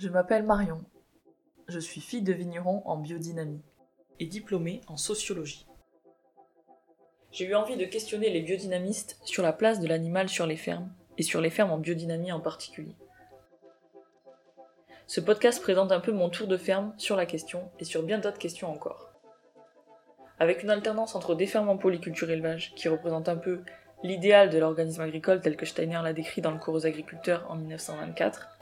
Je m'appelle Marion. Je suis fille de vigneron en biodynamie et diplômée en sociologie. J'ai eu envie de questionner les biodynamistes sur la place de l'animal sur les fermes et sur les fermes en biodynamie en particulier. Ce podcast présente un peu mon tour de ferme sur la question et sur bien d'autres questions encore. Avec une alternance entre des fermes en polyculture élevage qui représentent un peu l'idéal de l'organisme agricole tel que Steiner l'a décrit dans le cours aux agriculteurs en 1924,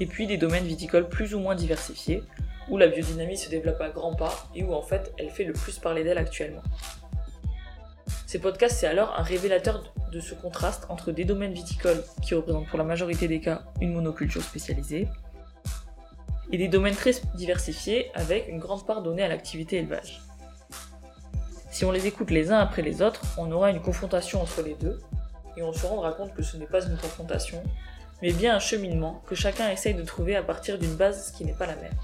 et puis des domaines viticoles plus ou moins diversifiés, où la biodynamie se développe à grands pas et où en fait elle fait le plus parler d'elle actuellement. Ces podcasts, c'est alors un révélateur de ce contraste entre des domaines viticoles qui représentent pour la majorité des cas une monoculture spécialisée, et des domaines très diversifiés avec une grande part donnée à l'activité élevage. Si on les écoute les uns après les autres, on aura une confrontation entre les deux, et on se rendra compte que ce n'est pas une confrontation, mais bien un cheminement que chacun essaye de trouver à partir d'une base qui n'est pas la même.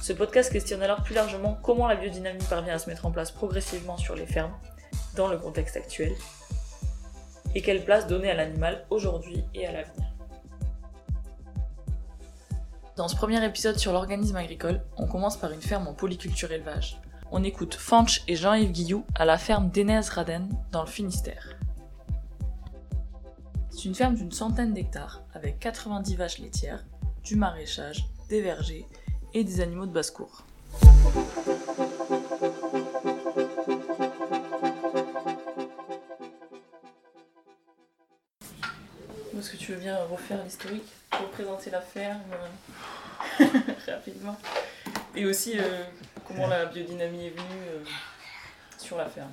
Ce podcast questionne alors plus largement comment la biodynamie parvient à se mettre en place progressivement sur les fermes, dans le contexte actuel, et quelle place donner à l'animal aujourd'hui et à l'avenir. Dans ce premier épisode sur l'organisme agricole, on commence par une ferme en polyculture élevage. On écoute Fanch et Jean-Yves Guillou à la ferme d'Enez-Raden dans le Finistère. C'est une ferme d'une centaine d'hectares avec 90 vaches laitières, du maraîchage, des vergers et des animaux de basse-cour. Est-ce que tu veux bien refaire l'historique pour présenter la ferme euh, rapidement Et aussi euh, comment la biodynamie est venue euh, sur la ferme?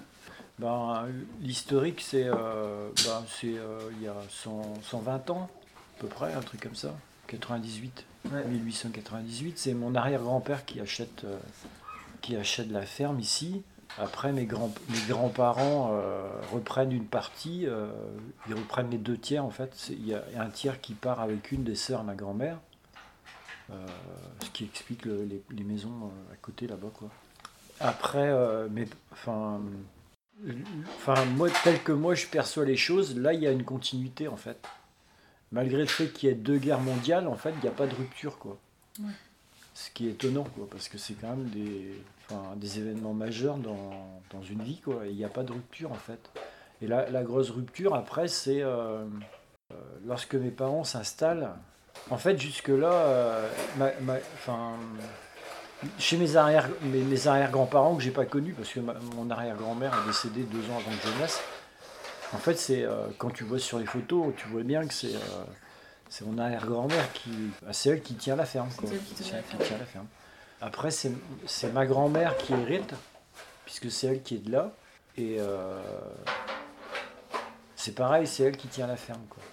Ben, L'historique, c'est ben, il y a 120 ans, à peu près, un truc comme ça. 98, 1898. C'est mon arrière-grand-père qui achète, qui achète la ferme ici. Après, mes, grands, mes grands-parents euh, reprennent une partie, euh, ils reprennent les deux tiers en fait. Il y a un tiers qui part avec une des sœurs ma grand-mère, euh, ce qui explique les, maisons à côté là-bas. Quoi. Après, enfin, enfin, moi, tel que moi je perçois les choses, là il y a une continuité en fait. Malgré le fait qu'il y ait deux guerres mondiales, en fait, il n'y a pas de rupture. quoi. Ce qui est étonnant, quoi, parce que c'est quand même des, des événements majeurs dans, dans une vie, quoi. Il n'y a pas de rupture, en fait. Et la, la grosse rupture, après, c'est euh, euh, lorsque mes parents s'installent. En fait, jusque-là, euh, chez mes arrière mes, mes arrière grands-parents que j'ai pas connus parce que mon arrière grand-mère est décédée deux ans avant que je naisse. En fait, c'est quand tu vois sur les photos, tu vois bien que c'est c'est mon arrière-grand-mère qui. Ah, c'est elle qui tient la ferme. C'est elle qui, tient la ferme. Après, c'est ma grand-mère qui hérite, puisque c'est elle qui est de là. Et euh, c'est pareil, c'est elle qui tient la ferme. Quoi.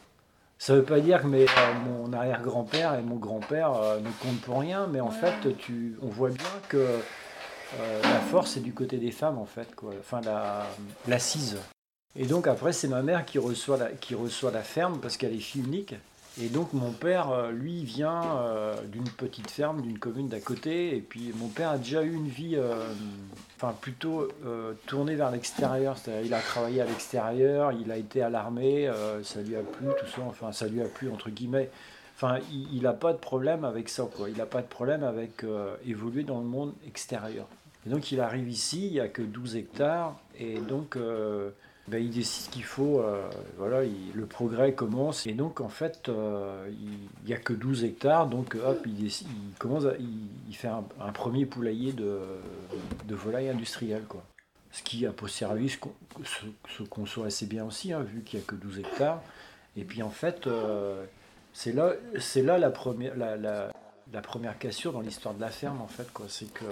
Ça ne veut pas dire que mes, euh, mon arrière-grand-père et mon grand-père euh, ne comptent pour rien, mais en fait, tu, on voit bien que la force est du côté des femmes, en fait. Quoi. Enfin, l'assise. et donc, après, c'est ma mère qui reçoit la, qui reçoit la ferme parce qu'elle est fille unique. Et donc mon père, euh, lui, vient euh, d'une petite ferme, d'une commune d'à côté. Et puis mon père a déjà eu une vie, euh, plutôt tournée vers l'extérieur. Il a travaillé à l'extérieur, il a été à l'armée, ça lui a plu, tout ça. Enfin, ça lui a plu entre guillemets. Enfin, il n'a pas de problème avec ça, quoi. Il n'a pas de problème avec évoluer dans le monde extérieur. Et donc il arrive ici, il n'y a que 12 hectares, et donc ben, il décide qu'il faut, euh, voilà, le progrès commence. Et donc, en fait, euh, il n'y a que 12 hectares, donc hop, il, décide, il commence il, fait un, premier poulailler de, de volaille industrielle, quoi. Ce qui, a pour service, se, conçoit assez bien aussi, hein, vu qu'il n'y a que 12 hectares. Et puis, en fait, euh, c'est là, là la première, la, la, la première cassure dans l'histoire de la ferme, en fait. C'est que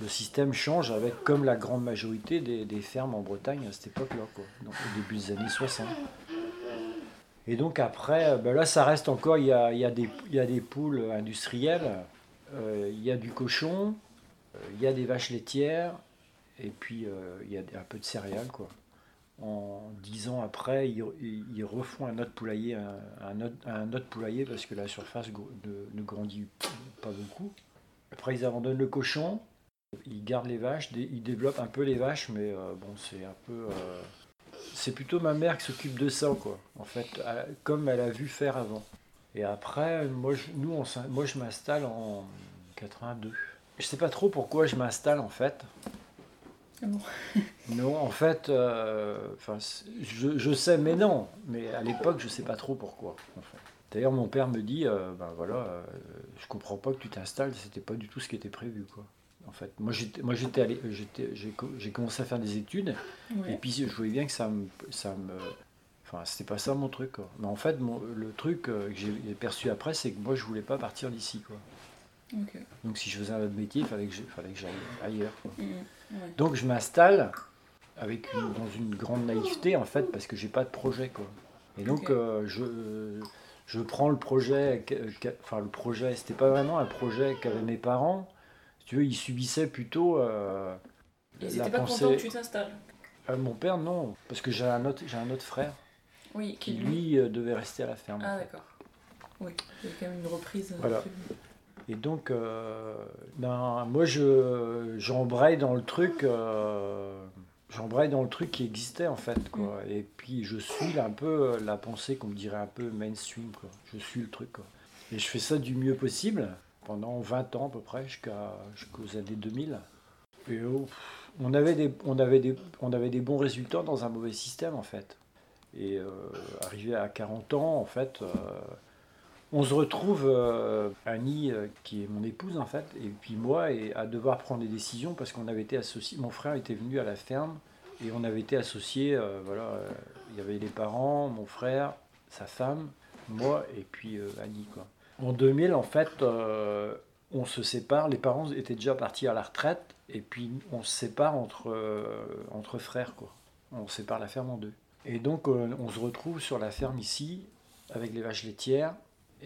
le système change avec, comme la grande majorité des, fermes en Bretagne à cette époque-là, au début des années 60. Et donc après, euh, ben là, ça reste encore, il y a, des, poules industrielles, euh, il y a du cochon, euh, il y a des vaches laitières, et puis il y a un peu de céréales. En dix ans après, ils, refont un autre poulailler, un, autre, poulailler parce que la surface ne grandit pas beaucoup. Après, ils abandonnent le cochon, il garde les vaches, il développe un peu les vaches, mais euh, bon, c'est un peu. Euh, c'est plutôt ma mère qui s'occupe de ça, quoi. En fait, comme elle a vu faire avant. Et après, moi, je, nous, on, moi je m'installe en 82. Je sais pas trop pourquoi je m'installe en fait. Bon Non, en fait, euh, je, je sais, mais non. Mais à l'époque, je sais pas trop pourquoi. En fait. D'ailleurs, mon père me dit, euh, ben voilà, euh, je comprends pas que tu t'installes. C'était pas du tout ce qui était prévu, quoi. En fait, moi, j'étais, moi, j'étais, allé- j'étais, j'ai, co- j'ai commencé à faire des études, et puis je voyais bien que ça me, ça me, enfin, c'était pas ça mon truc. Quoi. Mais en fait, mon- le truc euh, que j'ai perçu après, c'est que moi, je voulais pas partir d'ici, quoi. Donc, si je faisais un autre métier, il fallait que, j'ai- fallait que j'aille ailleurs. quoi. Ouais. Donc je m'installe avec une- dans une grande naïveté en fait parce que j'ai pas de projet quoi. Et donc euh, je, je prends le projet, enfin le projet, c'était pas vraiment un projet qu'avaient mes parents. Tu veux, ils subissaient plutôt euh, Ils la étaient pas pensée. contents que tu t'installes. Euh, mon père non, parce que j'ai un autre, j'ai un autre frère Oui, qui lui. euh, devait rester à la ferme. en Ah fait. d'accord. Oui, il y a quand même une reprise. euh, Voilà. prévue. Et donc, euh, ben, moi, je, j'embraye dans le truc, euh, j'embraye dans le truc qui existait en fait, quoi. Et puis, je suis un peu la pensée qu'on me dirait un peu mainstream, quoi. Je suis le truc, quoi. Et je fais ça du mieux possible pendant 20 ans à peu près, jusqu'à, jusqu'aux années 2000. Et oh, on, avait des, on, avait des, on avait des bons résultats dans un mauvais système en fait. Et euh, arrivé à 40 ans, en fait, euh, on se retrouve, euh, Annie, qui est mon épouse en fait, et puis moi, et à devoir prendre des décisions parce qu'on avait été associés. Mon frère était venu à la ferme et on avait été associés. voilà, il y avait les parents, mon frère, sa femme, moi et puis Annie quoi. En 2000, en fait, euh, on se sépare. Les parents étaient déjà partis à la retraite et puis on se sépare entre euh, frères. On sépare la ferme en deux. Et donc euh, on se retrouve sur la ferme ici avec les vaches laitières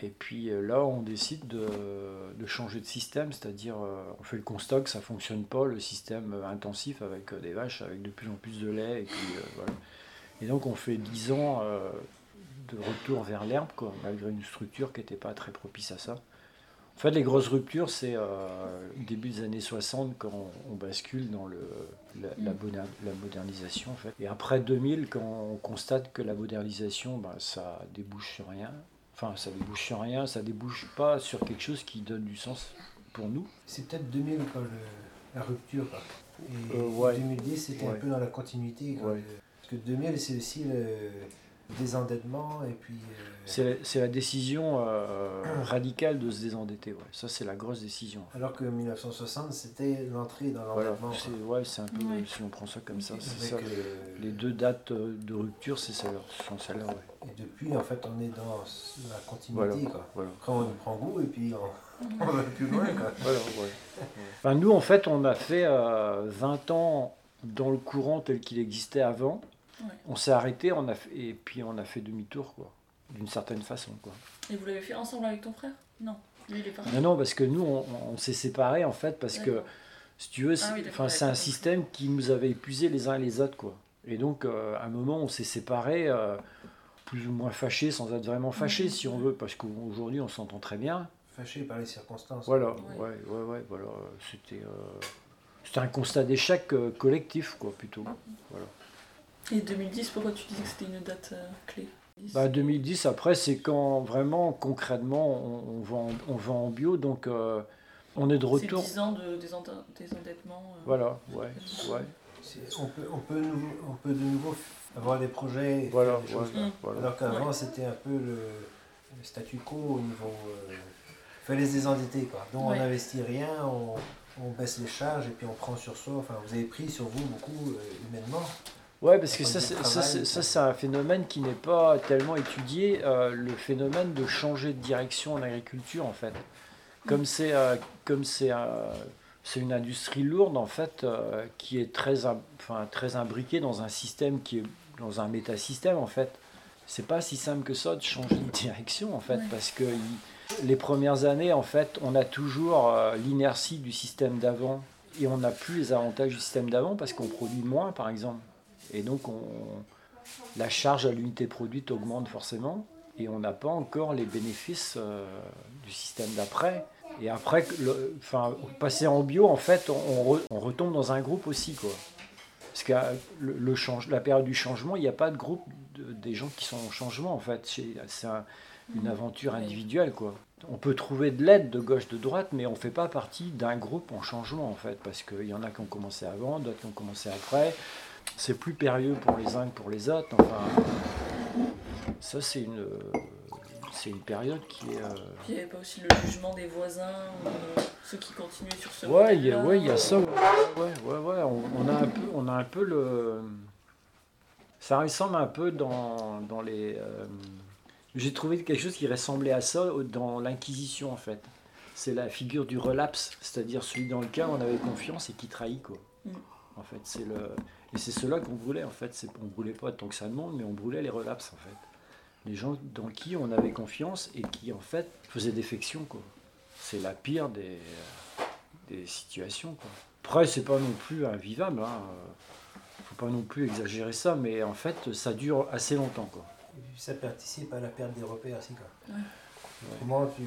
et puis là, on décide de, changer de système, c'est-à-dire on fait le constat que ça ne fonctionne pas, le système intensif avec des vaches avec de plus en plus de lait. Et, et donc on fait 10 ans de retour vers l'herbe, quoi, malgré une structure qui n'était pas très propice à ça. En fait, les grosses ruptures, c'est euh, début des années 60 quand on, on bascule dans le, la, la Mm. la modernisation. En fait. Et après 2000, quand on constate que la modernisation, ben, ça débouche sur rien. Enfin, ça débouche sur rien, ça débouche pas sur quelque chose qui donne du sens pour nous. C'est peut-être 2000 quoi, le- la rupture. Et Euh, ouais. 2010, c'était un peu dans la continuité. Ouais. Parce que 2000, c'est aussi le désendettement et puis. euh, C'est c'est la décision euh, radicale de se désendetter. Ouais. Ça, c'est la grosse décision. Alors que 1960, c'était l'entrée dans Voilà, l'endettement. quoi. c'est ouais, c'est un peu, Ouais. si on prend ça comme ça, c'est ça. euh, Les deux dates euh, de rupture, c'est ça, sont celles-là. Ouais. Et depuis, en fait, on est dans la continuité. Voilà. Quoi. Voilà. Après, on y prend goût et puis on, on va plus loin. Quoi. Voilà, ouais. Enfin, nous, en fait, on a fait euh, 20 ans dans le courant tel qu'il existait avant. Ouais. On s'est arrêté, on a fait, et puis on a fait demi-tour, quoi, d'une certaine façon, quoi. Et vous l'avez fait ensemble avec ton frère? Non. Lui, il est parti. Non, non, parce que nous, on, on s'est séparés, en fait, parce que, si tu veux, c'est Ah oui, c'est un système qui nous avait épuisés les uns et les autres, quoi. Et donc, euh, à un moment, on s'est séparés, euh, plus ou moins fâchés, sans être vraiment fâchés, si on veut, parce qu'aujourd'hui, on s'entend très bien. Fâché par les circonstances. Voilà, Ouais. ouais, ouais, ouais, voilà. C'était, euh, c'était un constat d'échec euh, collectif, quoi, plutôt. Voilà. Et 2010, pourquoi tu disais que c'était une date euh, clé? Bah, 2010, après, c'est quand vraiment, concrètement, on, on, vend, on vend en bio, donc euh, on est de C'est retour. 10 ans de désende- désendettement. euh, Voilà, ouais, ouais. C'est- On peut, on, peut nouveau- on peut de nouveau avoir des projets. et Voilà, des ouais, choses. Mm. voilà. Alors qu'avant, Ouais. c'était un peu le, le statu quo au niveau. Il fallait se désendetter. Quoi. Donc Ouais. on n'investit rien, on, on baisse les charges et puis on prend sur soi. Enfin, vous avez pris sur vous beaucoup euh, humainement. Ouais, parce que ça, c'est- un phénomène qui n'est pas tellement étudié, euh, le phénomène de changer de direction en agriculture, en fait. Comme c'est euh, comme c'est euh, c'est une industrie lourde, en fait, euh, qui est très, enfin, très imbriquée dans un système qui est dans un métasystème, en fait. C'est pas si simple que ça de changer de direction, en fait, Ouais. parce que il- les premières années, en fait, on a toujours euh, l'inertie du système d'avant et on n'a plus les avantages du système d'avant parce qu'on produit moins, par exemple. Et donc, on, la charge à l'unité produite augmente forcément et on n'a pas encore les bénéfices euh, du système d'après. Et après, enfin, passer en bio, en fait, on, on re- on retombe dans un groupe aussi, quoi. Parce que la période du changement, il n'y a pas de groupe de- des gens qui sont en changement, en fait. C'est- c'est un- une aventure individuelle, quoi. On peut trouver de l'aide de gauche, de droite, mais on ne fait pas partie d'un groupe en changement, en fait, parce qu'il y en a qui ont commencé avant, d'autres qui ont commencé après. C'est plus périlleux pour les uns que pour les autres. Enfin, ça, c'est une, c'est une période qui est. euh, Puis il n'y avait pas aussi le jugement des voisins, de ceux qui continuaient sur ce Ouais, il y a, modèle-là. ouais, il y a ça. Ouais, ouais, ouais, ouais. On, on a un peu, on a un peu le. Ça ressemble un peu dans, dans les. euh, J'ai trouvé quelque chose qui ressemblait à ça dans l'Inquisition en fait. C'est la figure du relapse, c'est-à-dire celui dans lequel on avait confiance et qui trahit quoi. Mm. En fait, c'est le et c'est cela qu'on brûlait en fait. C'est on brûlait pas tant que ça le monde, mais on brûlait les relapses en fait. Les gens dans qui on avait confiance et qui en fait faisaient défection quoi. C'est la pire des euh, des situations. Quoi. Après, c'est pas non plus invivable. Hein. Faut pas non plus exagérer ça, mais en fait, ça dure assez longtemps. Quoi. Et puis ça participe à la perte des repères aussi. Quoi. Ouais. Autrement, tu...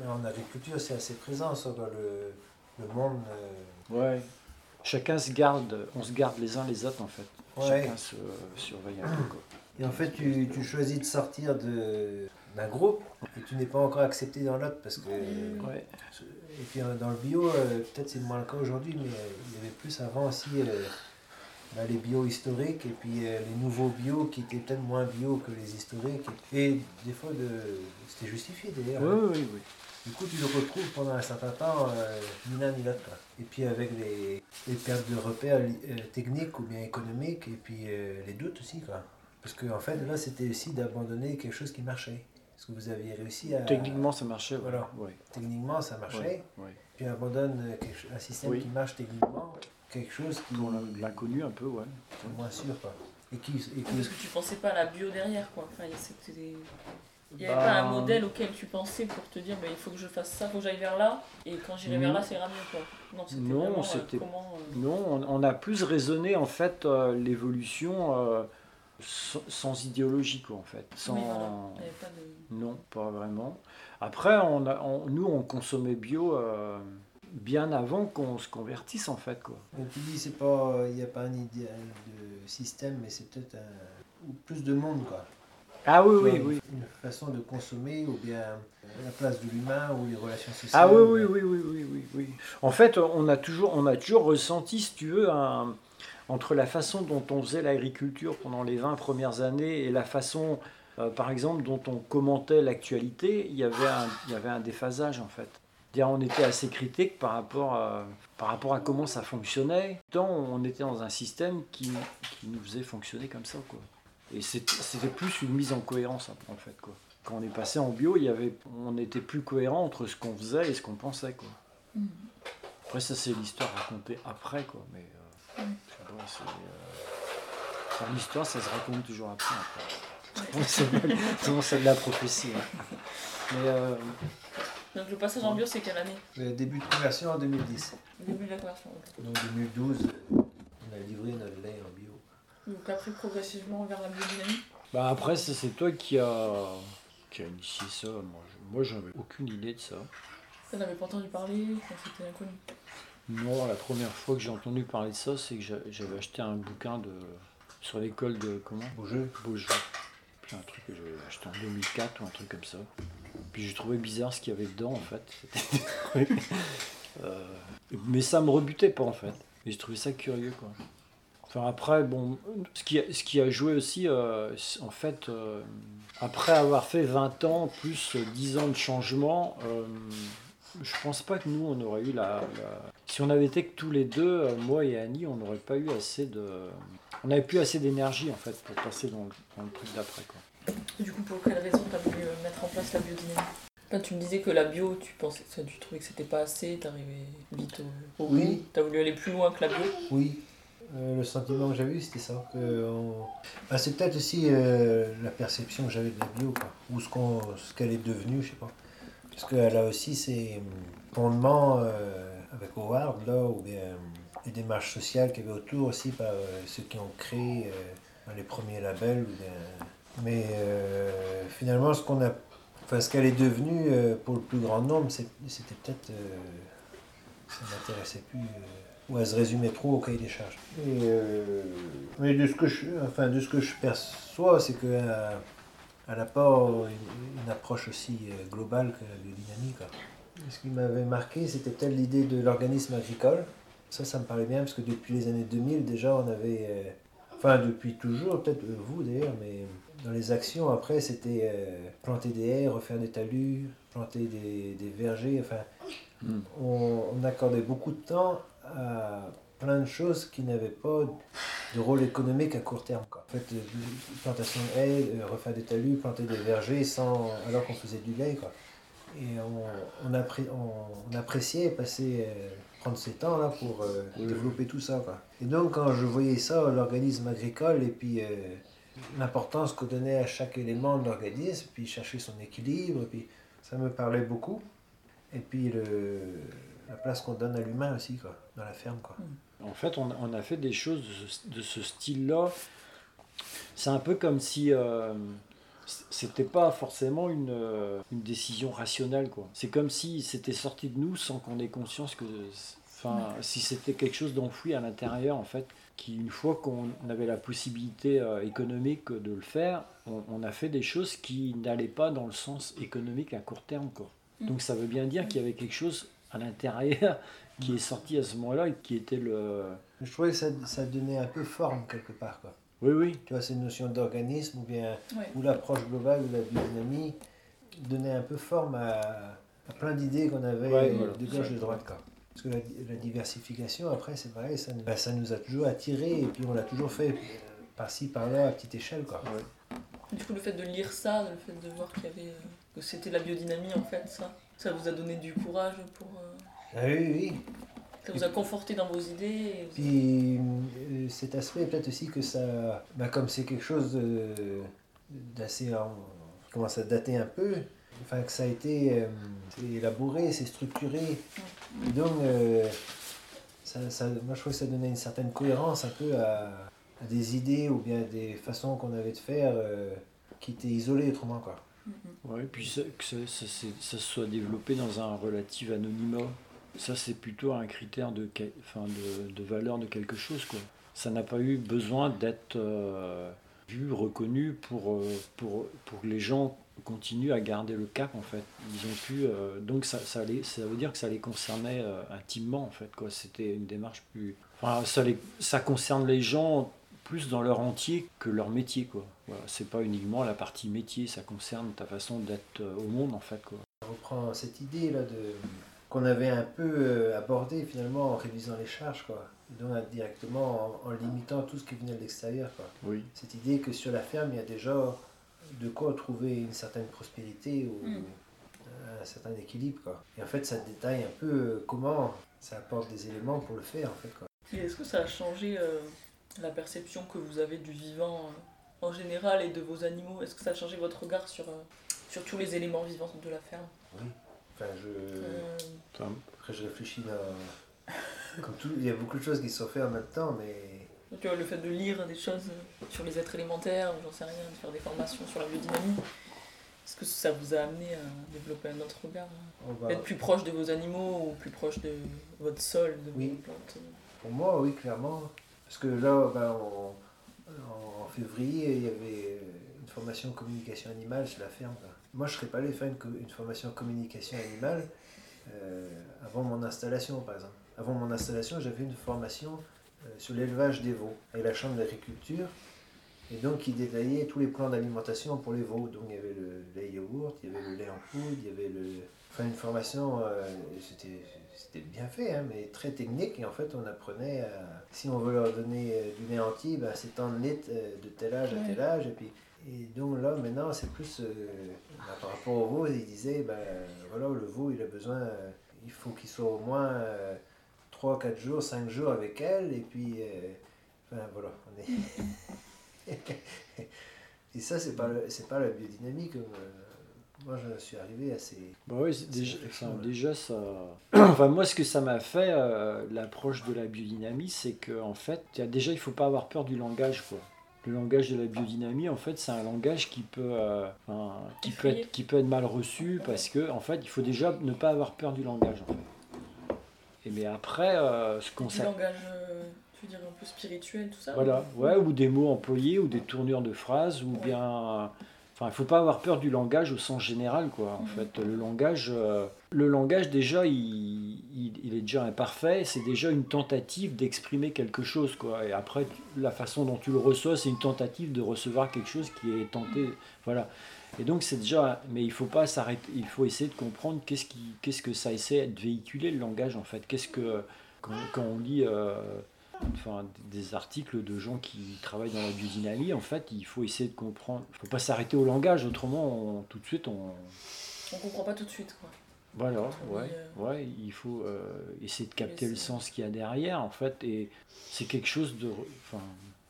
là, en agriculture, c'est assez présent, ça, quoi, le, le monde. euh, Ouais. Chacun se garde, on se garde les uns les autres en fait. Ouais. Chacun se surveille un peu. Quoi. Et en fait, tu, tu choisis de sortir de- d'un groupe et tu n'es pas encore accepté dans l'autre parce que. Ouais. Et puis euh, dans le bio, euh, peut-être c'est moins le cas aujourd'hui, mais euh, il y avait plus avant aussi euh, bah, les bio historiques et puis euh, les nouveaux bio qui étaient peut-être moins bio que les historiques. Et des fois, de... c'était justifié d'ailleurs. Ouais, hein. ouais, ouais. Du coup, tu le retrouves pendant un certain temps, euh, ni l'un ni l'autre. Et puis avec les, les pertes de repères euh, techniques ou bien économiques, et puis euh, les doutes aussi. Quoi. Parce que en fait, là, c'était aussi d'abandonner quelque chose qui marchait. Parce que vous aviez réussi à... Techniquement, ça marchait. Voilà. Ouais. Techniquement, ça marchait. Ouais. ouais. Puis abandonne quelque un système Oui. qui marche techniquement, quelque chose qui Pour la- L'inconnu un peu, ouais. moins sûr. Quoi. Et qui, et qui- Parce que tu pensais pas à la bio derrière, quoi. Enfin, c'était il n'y avait Bah, pas un modèle auquel tu pensais pour te dire, bah, il faut que je fasse ça, il faut que j'aille vers là, et quand j'irai vers là, ça ira mieux, quoi. Non, c'était Non, vraiment, euh, comment... euh, Non, on, on a plus raisonné en fait euh, l'évolution euh, sans, sans idéologie, quoi, en fait. Sans... Oui, voilà. Il y avait pas de... Non, pas vraiment. Après, on a, on- nous, on consommait bio euh, bien avant qu'on se convertisse, en fait. Quoi. Donc, tu dis, c'est pas, il n'y a pas un idéal de système, mais c'est peut-être un- plus de monde. Quoi. Ah oui, oui, oui. Une façon de consommer ou bien la place de l'humain ou les relations sociales. Ah oui, oui, oui, oui, oui, oui. En fait, on a toujours, on a toujours ressenti, si tu veux, un- entre la façon dont on faisait l'agriculture pendant les 20 premières années et la façon, euh, par exemple, dont on commentait l'actualité, il y avait un, il y avait un déphasage, en fait. C'est-à-dire, on était assez critique par rapport à, par rapport à comment ça fonctionnait. Tant on était dans un système qui, qui nous faisait fonctionner comme ça, quoi. Et c'était plus une mise en cohérence, en fait, quoi. Quand on est passé en bio, il y avait, on était plus cohérent entre ce qu'on faisait et ce qu'on pensait, quoi. Mhm. Après, ça, c'est l'histoire racontée après, quoi. Mais euh, c'est, euh, enfin, l'histoire, ça se raconte toujours après. après. C'est de la prophétie. hein. Mais euh, Donc le passage en bio, c'est quelle année Le début de conversion en 2010. Le début de la conversion. ok. Donc 2012, on a livré notre lait en bio. Donc après, progressivement vers la biodynamie. bah, après, c'est toi qui a, qui a initié ça. Moi, je, moi, j'avais aucune idée de ça. Ça n'avait pas entendu parler, c'était inconnu. Non, la première fois que j'ai entendu parler de ça, c'est que j'a- j'avais acheté un bouquin de, sur l'école de comment? Beaujeu. Beaujeu. Puis un truc que j'avais acheté en 2004 ou un truc comme ça. Puis j'ai trouvé bizarre ce qu'il y avait dedans en fait. Euh, mais ça me rebutait pas en fait. Et j'ai trouvé ça curieux quoi. Enfin après, bon, ce qui a, ce qui a joué aussi, euh, en fait, euh, après avoir fait 20 ans plus 10 ans de changement, euh, je pense pas que nous on aurait eu la, la- Si on avait été que tous les deux, euh, moi et Annie, on n'aurait pas eu assez de. On n'avait plus assez d'énergie en fait pour passer dans le, dans le truc d'après quoi. Et du coup, pour quelle raison tu as voulu mettre en place la biodynamie Enfin, tu me disais que la bio, tu pensais, enfin, tu trouvais que c'était pas assez, t'arrivais vite au, au Oui. bout. T'as voulu aller plus loin que la bio? Oui, euh, le sentiment que j'avais c'était ça. que on- bah, c'est peut-être aussi euh, la perception que j'avais de la bio, quoi. ou ce qu'on, ce qu'elle est devenue, je sais pas. Parce qu'elle a aussi ses fondements euh, avec Howard, là, ou bien euh, les démarches sociales qu'il y avait autour aussi par ceux qui ont créé les premiers labels. Mais finalement, ce qu'on a, enfin, ce qu'elle est devenue pour le plus grand nombre, c'était peut-être, ça m'intéressait plus. Euh, ou elle se résumait trop au cahier des charges. Et, euh, mais de ce que je, enfin, de ce que je perçois, c'est que euh, elle n'a pas une, une approche aussi euh, globale que la biodynamie. Quoi. Ce qui m'avait marqué, c'était peut-être l'idée de l'organisme agricole. Ça, ça me parlait bien parce que depuis les années 2000, déjà, on avait. euh, enfin, depuis toujours, peut-être euh, vous d'ailleurs, mais dans les actions, après, c'était euh, planter des haies, refaire des talus, planter des, des vergers. Enfin, Mm. on, on accordait beaucoup de temps à plein de choses qui n'avaient pas de rôle économique à court terme. Quoi. En fait, euh, plantation de haies, euh, refaire des talus, planter des vergers sans, alors qu'on faisait du lait. Quoi. Et on, on, appré- on- on appréciait passer, euh, prendre ces temps-là pour euh, Oui. développer tout ça. Quoi. Et donc, quand je voyais ça, l'organisme agricole, et puis euh, l'importance qu'on donnait à chaque élément de l'organisme, puis chercher son équilibre, puis ça me parlait beaucoup. Et puis le, la place qu'on donne à l'humain aussi, quoi, dans la ferme. Quoi. En fait, on, on a fait des choses de ce, style-là. C'est un peu comme si euh, c'était pas forcément une, euh, une décision rationnelle. quoi. C'est comme si c'était sorti de nous sans qu'on ait conscience que. Enfin, si c'était quelque chose d'enfoui à l'intérieur, en fait, qui, une fois qu'on avait la possibilité euh, économique de le faire, on, on a fait des choses qui n'allaient pas dans le sens économique à court terme. Quoi. Mm. Donc ça veut bien dire qu'il y avait quelque chose à l'intérieur qui est sorti à ce moment-là et qui était le. Je trouvais que ça, ça donnait un peu forme quelque part. Quoi. Oui, oui. Tu vois, cette notion d'organisme ou bien Ouais. ou l'approche globale de la biodynamie donnait un peu forme à, à plein d'idées qu'on avait Ouais, euh, voilà. de gauche et de droite. Quoi. Parce que la, la diversification, après, c'est pareil, ça, nous- ben, ça nous a toujours attirés et puis on l'a toujours fait euh, par-ci, par-là, à petite échelle. Quoi. Du coup, le fait de lire ça, le fait de voir qu'il y avait. C'était la biodynamie en fait, ça, ça vous a donné du courage pour. euh, Ah oui, oui, ça vous a conforté dans vos idées et Puis euh, cet aspect, peut-être aussi que ça, bah, comme c'est quelque chose d'assez, qui commence à dater un peu, enfin que ça a été euh, élaboré, c'est structuré, et donc euh, ça, ça- moi je trouve que ça donnait une certaine cohérence un peu à, à des idées ou bien des façons qu'on avait de faire euh, qui étaient isolées autrement quoi. Mhm. Ouais, puis que ça, se soit développé dans un relatif anonymat, ça c'est plutôt un critère de, enfin, de, valeur de quelque chose. Quoi. Ça n'a pas eu besoin d'être euh, vu, reconnu pour, euh, pour, pour que les gens continuent à garder le cap en fait. Ils ont pu, euh, donc ça, ça, les- ça veut dire que ça les concernait intimement en fait. C'était une démarche plus... Enfin, ça, les, ça concerne les gens plus dans leur entier que leur métier quoi. Voilà, c'est pas uniquement la partie métier, ça concerne ta façon d'être euh, au monde en fait quoi. On reprend cette idée là de qu'on avait un peu euh, abordée finalement en réduisant les charges quoi. Et donc directement en, en limitant tout ce qui venait de l'extérieur quoi. Oui. Cette idée que sur la ferme il y a déjà de quoi trouver une certaine prospérité ou Mm. un certain équilibre quoi. Et en fait ça détaille un peu euh, comment ça apporte des éléments pour le faire en fait quoi. Et est-ce que ça a changé euh, la perception que vous avez du vivant euh, en général et de vos animaux Est-ce que ça a changé votre regard sur, euh, sur tous les éléments vivants de la ferme? Oui. Enfin je Euh, après je réfléchis dans comme tout il y a beaucoup de choses qui sont faites en même temps mais tu vois, le fait de lire des choses sur les êtres élémentaires, ou j'en sais rien, de faire des formations sur la biodynamie, est-ce que ça vous a amené à développer un autre regard? Va Être plus proche de vos animaux ou plus proche de votre sol, de Oui. vos plantes? Pour moi, oui, clairement. Parce que là, ben, on- en février, il y avait une formation communication animale sur la ferme. Moi, je ne serais pas allé faire une, formation communication animale euh, avant mon installation, par exemple. Avant mon installation, j'avais une formation euh, sur l'élevage des veaux avec la chambre d'agriculture. Et donc, qui détaillait tous les plans d'alimentation pour les veaux. Donc, il y avait le lait yaourt, il y avait le lait en poudre, il y avait le. Enfin, une formation, euh, c'était c'était bien fait, hein, mais très technique. Et en fait, on apprenait à, si on veut leur donner euh, du entier, ben, c'est tant de litres euh, de tel âge à tel âge. Et, puis, et donc là, maintenant, c'est plus euh, ben, par rapport au veau, il disait, ben, voilà, le veau, il a besoin, euh, il faut qu'il soit au moins euh, 3, 4 jours, 5 jours avec elle. Et puis, euh, enfin, voilà, on est. et ça, c'est pas, le- c'est pas la biodynamique. euh, moi, je suis arrivé à ces. Bah oui, déjà, enfin, déjà ça. enfin, moi, ce que ça m'a fait, euh, l'approche de la biodynamie, c'est que en fait, déjà, il faut pas avoir peur du langage, quoi. Le langage de la biodynamie, en fait, c'est un langage qui peut, euh, enfin, qui peut être, qui peut être mal reçu parce que, en fait, il faut déjà ne pas avoir peur du langage, en fait. Et mais après, euh, ce qu'on Du sait. langage, euh, tu veux dire, un peu spirituel, tout ça Voilà, ou- ouais, ou des mots employés, ou des tournures de phrases, ou Ouais. bien Enfin, il faut pas avoir peur du langage au sens général, quoi. En Mhm. fait, le langage, euh, le langage déjà, il, il- il est déjà imparfait. C'est déjà une tentative d'exprimer quelque chose, quoi. Et après, tu- la façon dont tu le reçois, c'est une tentative de recevoir quelque chose qui est tenté, voilà. Et donc c'est déjà, mais il faut pas s'arrêter. Il faut essayer de comprendre qu'est-ce qui, qu'est-ce que ça essaie de véhiculer le langage, en fait. Qu'est-ce que quand, quand on lit. euh, enfin, des articles de gens qui travaillent dans la biodynamie, en fait, il faut essayer de comprendre. Il ne faut pas s'arrêter au langage, autrement, on- tout de suite, on. On comprend pas tout de suite, quoi. Voilà, ouais, euh. ouais, il faut euh, essayer de capter le sens qu'il y a derrière, en fait, et c'est quelque chose de. Enfin,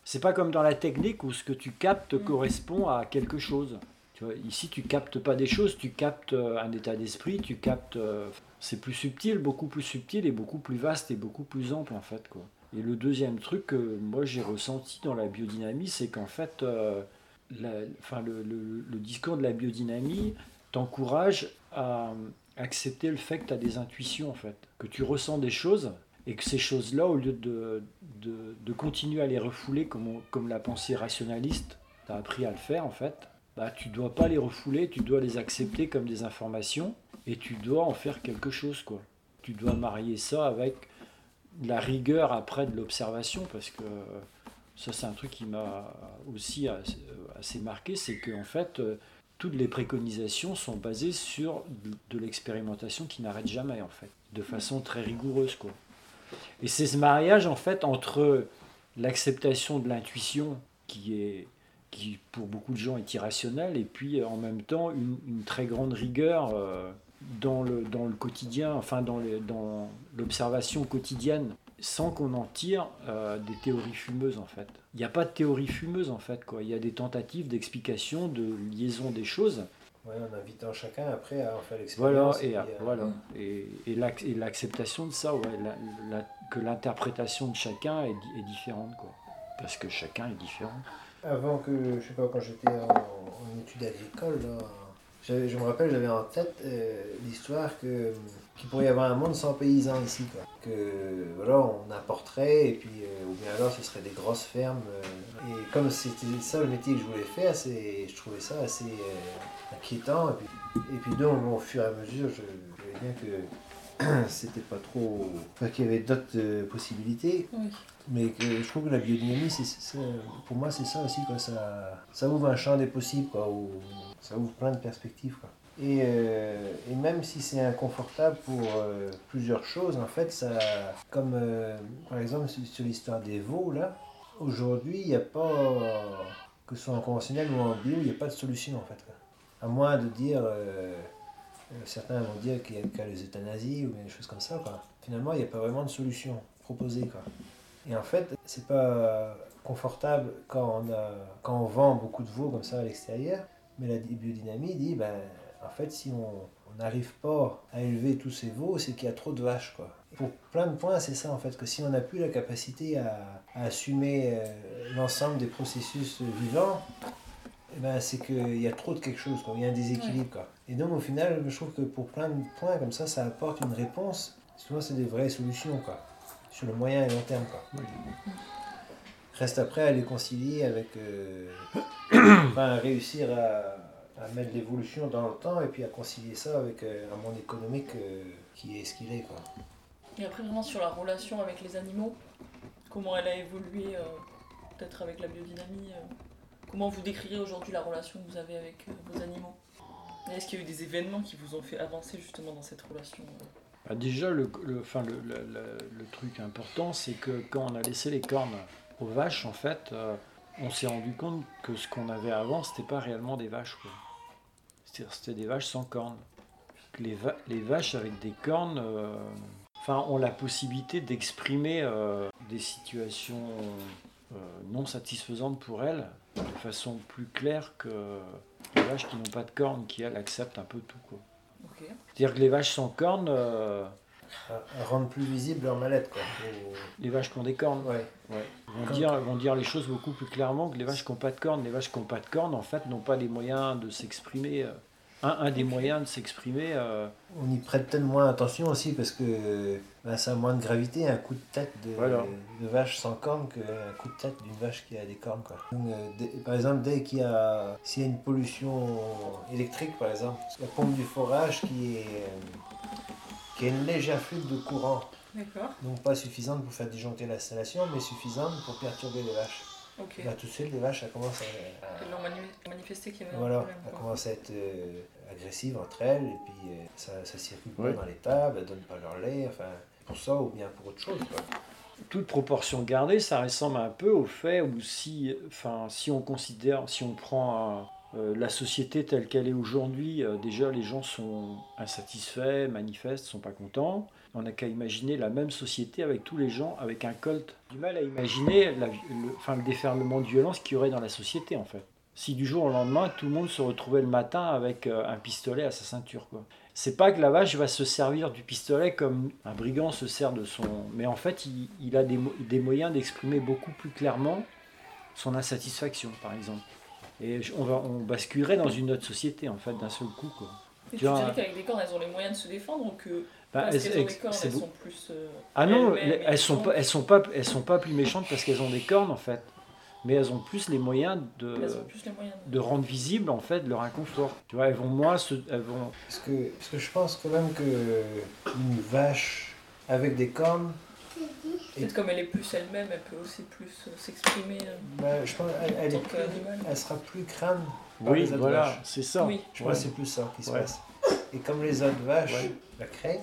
c'est pas comme dans la technique où ce que tu captes Mm. correspond à quelque chose. Tu vois, ici, tu captes pas des choses, tu captes euh, un état d'esprit, tu captes. euh, c'est plus subtil, beaucoup plus subtil et beaucoup plus vaste et beaucoup plus ample, en fait, quoi. Et le deuxième truc que moi j'ai ressenti dans la biodynamie, c'est qu'en fait, euh, enfin, le, discours de la biodynamie t'encourage à accepter le fait que tu as des intuitions, en fait, que tu ressens des choses et que ces choses-là, au lieu de, de, continuer à les refouler comme, comme la pensée rationaliste t'a appris à le faire, en fait, bah, tu dois pas les refouler, tu dois les accepter comme des informations et tu dois en faire quelque chose, quoi. Tu dois marier ça avec la rigueur après de l'observation parce que euh, ça c'est un truc qui m'a aussi assez, assez marqué c'est que en fait euh, toutes les préconisations sont basées sur de, l'expérimentation qui n'arrête jamais en fait de façon très rigoureuse quoi. Et c'est ce mariage en fait entre l'acceptation de l'intuition qui est qui pour beaucoup de gens est irrationnelle et puis euh, en même temps une, très grande rigueur euh, dans le, dans le quotidien, enfin dans l'observation quotidienne, sans qu'on en tire euh, des théories fumeuses en fait. Il n'y a pas de théorie fumeuse en fait, quoi. Il y a des tentatives d'explication, de liaison des choses. Ouais, en invitant chacun après à en faire Voilà, l'expérience. et, euh, euh, voilà. et, et l'ac- et l'acceptation de ça, ouais, la- la- que l'interprétation de chacun est, di- est différente, quoi. Parce que chacun est différent. Avant que, je sais pas, quand j'étais en, en études agricoles, là, je me rappelle, j'avais en tête euh, l'histoire que qu'il pourrait y avoir un monde sans paysans ici, quoi. Que voilà, on importerait et puis euh, ou bien alors ce serait des grosses fermes. euh, et comme c'était ça le métier que je voulais faire, c'est, je trouvais ça assez inquiétant. Et puis, et puis donc, bon, au fur et à mesure, je, je voyais bien que c'était pas trop, enfin, qu'il y avait d'autres possibilités. Oui. Mais que je trouve que la biodynamie, c'est, c'est- pour moi, c'est ça aussi. Quoi. Ça, ça ouvre un champ des possibles, quoi, où ça ouvre plein de perspectives. Quoi. Et, euh, et même si c'est inconfortable pour euh, plusieurs choses, en fait, ça, comme euh, par exemple sur, l'histoire des veaux, là, aujourd'hui, il a pas, que ce soit en conventionnel ou en bio, il n'y a pas de solution, en fait. À moins de dire, certains vont dire qu'il y a le cas des euthanasies ou des choses comme ça. Finalement, il n'y a pas vraiment de solution proposée. Quoi. Et en fait, c'est pas confortable quand on, a, quand on vend beaucoup de veaux comme ça à l'extérieur, mais la biodynamie dit, ben, en fait, si on on n'arrive pas à élever tous ces veaux, c'est qu'il y a trop de vaches. Quoi. Pour plein de points, c'est ça en fait, que si on n'a plus la capacité à, à assumer euh, l'ensemble des processus vivants, eh ben, c'est qu'il y a trop de quelque chose, quoi. il y a un déséquilibre. Quoi. Et donc au final, je trouve que pour plein de points comme ça, ça apporte une réponse. Souvent, c'est des vraies solutions, quoi, sur le moyen et long terme. Quoi. Reste après à les concilier avec. euh, enfin, à réussir à, à mettre l'évolution dans le temps et puis à concilier ça avec euh, un monde économique euh, qui est ce qu'il est. Quoi. Et après, vraiment sur la relation avec les animaux, comment elle a évolué, euh, peut-être avec la biodynamie, euh, comment vous décririez aujourd'hui la relation que vous avez avec euh, vos animaux? Est-ce qu'il y a eu des événements qui vous ont fait avancer justement dans cette relation Bah, déjà, le, le, enfin, le, le- le- le truc important, c'est que quand on a laissé les cornes aux vaches, en fait, euh, on s'est rendu compte que ce qu'on avait avant, c'était pas réellement des vaches. C'était des vaches sans cornes. Que Les, va- les vaches avec des cornes euh, enfin, ont la possibilité d'exprimer euh, des situations euh, non satisfaisantes pour elles de façon plus claire que les vaches qui n'ont pas de cornes, qui elles acceptent un peu tout. Quoi. C'est-à-dire que les vaches sans cornes, euh, rendre plus visible leur. Ou- les vaches qui ont des cornes, Ouais. ouais, vont, dire, vont dire les choses beaucoup plus clairement que les vaches qui n'ont pas de cornes. Les vaches qui n'ont pas de cornes, en fait, n'ont pas les moyens de s'exprimer. euh, un, un des moyens de s'exprimer. euh, On y prête tellement moins attention aussi parce que ben, ça a moins de gravité un coup de tête de, Voilà. de vache sans cornes qu'un coup de tête d'une vache qui a des cornes. Quoi. Donc, euh, dès- par exemple, dès qu'il y a, s'il y a une pollution électrique, par exemple, la pompe du forage qui, est, qui a une légère fuite de courant. Donc pas suffisante pour faire disjoncter l'installation, mais suffisante pour perturber les vaches. Ok. Là, tout de suite, les vaches, elles commencent à- l'ont mani- manifesté qu'il y avait un voilà, problème. elles quoi. commencent à être euh, agressives entre elles, et puis euh, ça, ça circule pas Ouais. dans les tables, elles donnent pas leur lait, enfin, pour ça ou bien pour autre chose. Quoi. toute proportion gardée, ça ressemble un peu au fait où si, enfin, si on considère, si on prend euh, la société telle qu'elle est aujourd'hui, euh, déjà les gens sont insatisfaits, manifestent, sont pas contents. On n'a qu'à imaginer la même société avec tous les gens avec un colt. Du mal à imaginer la- le, déferlement de violence qu'il y aurait dans la société en fait. Si du jour au lendemain tout le monde se retrouvait le matin avec euh, un pistolet à sa ceinture quoi. C'est pas que la vache va se servir du pistolet comme un brigand se sert de son. Mais en fait, il, a des, mo- des moyens d'exprimer beaucoup plus clairement son insatisfaction, par exemple. Et on, on basculerait dans une autre société, en fait, d'un seul coup. Quoi. Et Tu tu vois, dirais qu'avec des cornes, elles ont les moyens de se défendre ou que Bah, parce elles- qu'elles ont elles- des cornes, c'est elles beau- sont plus. euh, Ah non, elles-mêmes les- et elles sont elles sont pas, elles sont pas plus méchantes parce qu'elles ont des cornes, en fait. Mais elles ont plus les moyens de, Elles ont plus les moyens. de rendre visible, en fait, leur inconfort. Tu vois, elles vont moins se, elles vont, Parce que, parce que je pense quand même que une vache avec des cornes, Peut-être comme elle est plus elle-même, elle peut aussi plus euh, s'exprimer euh, ben, je pense elle, elle est plus- sera plus crâne oui, les autres voilà, vaches. c'est ça. Oui. Je Ouais. pense que c'est plus ça qui se Ouais. passe. Et comme les autres vaches Ouais. la craignent,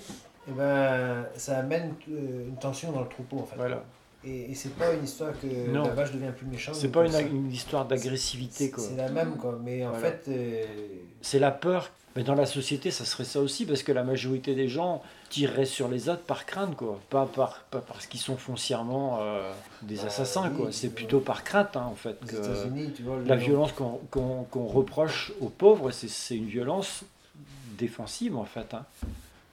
et ben, ça amène euh, une tension dans le troupeau en fait. Voilà. Et, et c'est pas une histoire que Non. la vache devient plus méchante. C'est pas une, histoire d'agressivité, C'est quoi. c'est la même quoi. Mais en Voilà. fait, euh, C'est la peur. Mais dans la société, ça serait ça aussi, parce que la majorité des gens tireraient sur les autres par crainte, quoi. Pas, par, pas parce qu'ils sont foncièrement euh, des Bah, assassins, oui, quoi. c'est plutôt par crainte, hein, en fait. Que États-Unis, tu vois, la le- violence qu'on qu'on- qu'on reproche aux pauvres, c'est- c'est une violence défensive, en fait. hein.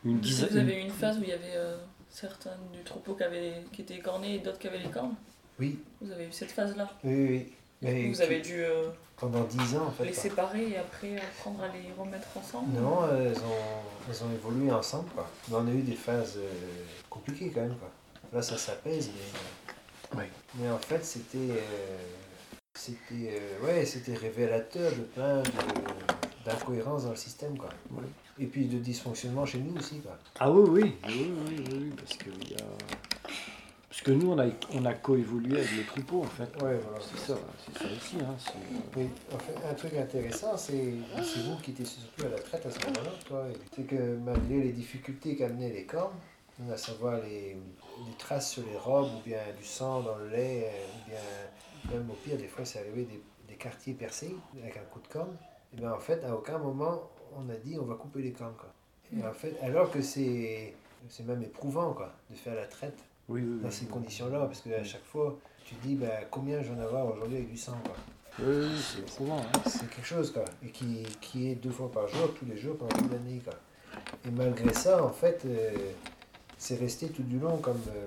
Une Vous avez eu une phase où il y avait euh, certains du troupeau qui, avaient, qui étaient écornés et d'autres qui avaient les cornes Oui, Vous avez eu cette phase-là oui, oui. Mais Vous avez dû euh, pendant 10 ans en fait. les quoi. séparer et après apprendre à les remettre ensemble Non, elles ont, elles ont évolué ensemble. Quoi. Mais on a eu des phases euh, compliquées quand même. Quoi. Là, ça s'apaise, mais, Oui. mais en fait, c'était euh, c'était euh, ouais, c'était révélateur de plein de- d'incohérences dans le système. Quoi. Oui. Et puis de dysfonctionnement chez nous aussi. Quoi. Ah oui, oui, oui, oui, oui, oui, parce que il y a... Parce que nous, on a, on a coévolué avec les troupeaux, en fait. Ouais, voilà. C'est ça, c'est ça aussi. Hein, Oui, en fait, un truc intéressant, c'est c'est vous qui étiez surtout à la traite à ce moment-là, C'est que malgré les difficultés qu'amenaient les cornes, à savoir les, les traces sur les robes, ou bien du sang dans le lait, ou bien même au pire, des fois, c'est arrivé des, des quartiers percés avec un coup de corne, et bien en fait, à aucun moment, on a dit on va couper les. Quoi. Et en fait, alors que c'est c'est même éprouvant quoi, de faire la traite Oui, oui, dans oui, ces oui. conditions-là, parce qu'à chaque fois, tu te dis ben, combien je vais en avoir aujourd'hui avec du sang. Quoi. Oui, oui, c'est éprouvant. Hein. C'est quelque chose, quoi. Et qui, qui est deux fois par jour, tous les jours, pendant toute l'année, quoi. Et malgré ça, en fait, euh, c'est resté tout du long comme euh,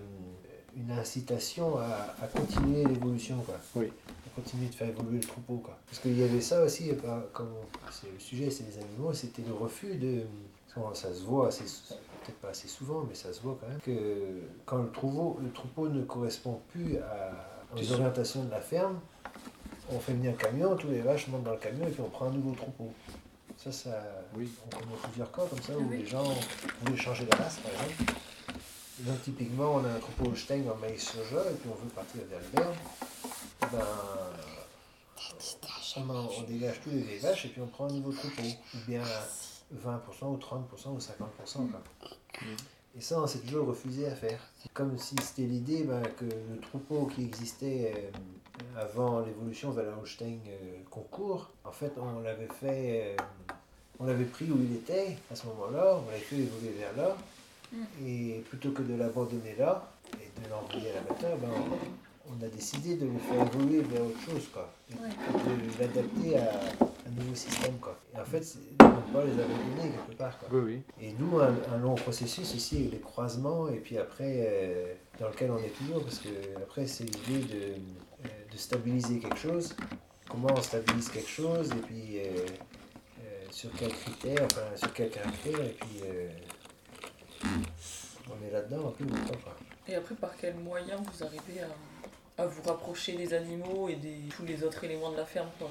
une incitation à, à continuer l'évolution, quoi. Oui. Continuer de faire évoluer le troupeau, quoi. Parce qu'il y avait ça aussi, comme c'est le sujet, c'est les animaux, c'était le refus de... Ça se voit assez, peut-être pas assez souvent, mais ça se voit quand même, que quand le troupeau, le troupeau ne correspond plus à, aux orientations de la ferme, on fait venir un camion, tous les vaches montent dans le camion et puis on prend un nouveau troupeau. Ça, ça Oui. on connaît plusieurs cas comme ça où Oui. les gens voulaient changer de race, par exemple. Donc, typiquement, on a un troupeau Holstein en maïs soja et puis on veut partir vers le Berne. Eh Ben, on, en- on dégage tous les vaches et puis on prend un nouveau troupeau. Ou bien 20% ou 30% ou 50%. quoi. Et ça, on s'est toujours refusé à faire. Comme si c'était l'idée ben, que le troupeau qui existait euh, avant l'évolution Holstein euh, concours, en fait, on l'avait fait, euh, on l'avait pris où il était à ce moment-là, on l'avait fait évoluer vers là, et plutôt que de l'abandonner là et de l'envoyer à l'abatteur, ben, on, on a décidé de le faire évoluer vers autre chose, quoi, et Ouais. de l'adapter à un nouveau système, quoi. Et en fait, on ne peut pas les abandonner quelque part, quoi. Oui, oui. Et nous, un, un long processus ici, avec les croisements, et puis après, euh, dans lequel on est toujours, parce que après, c'est l'idée de, euh, de stabiliser quelque chose. Comment on stabilise quelque chose, et puis euh, euh, sur quel critère, enfin sur quel caractère, et puis euh, on est là-dedans un peu longtemps. Quoi. Et après, par quels moyens vous arrivez à, à vous rapprocher des animaux et des tous les autres éléments de la ferme quoi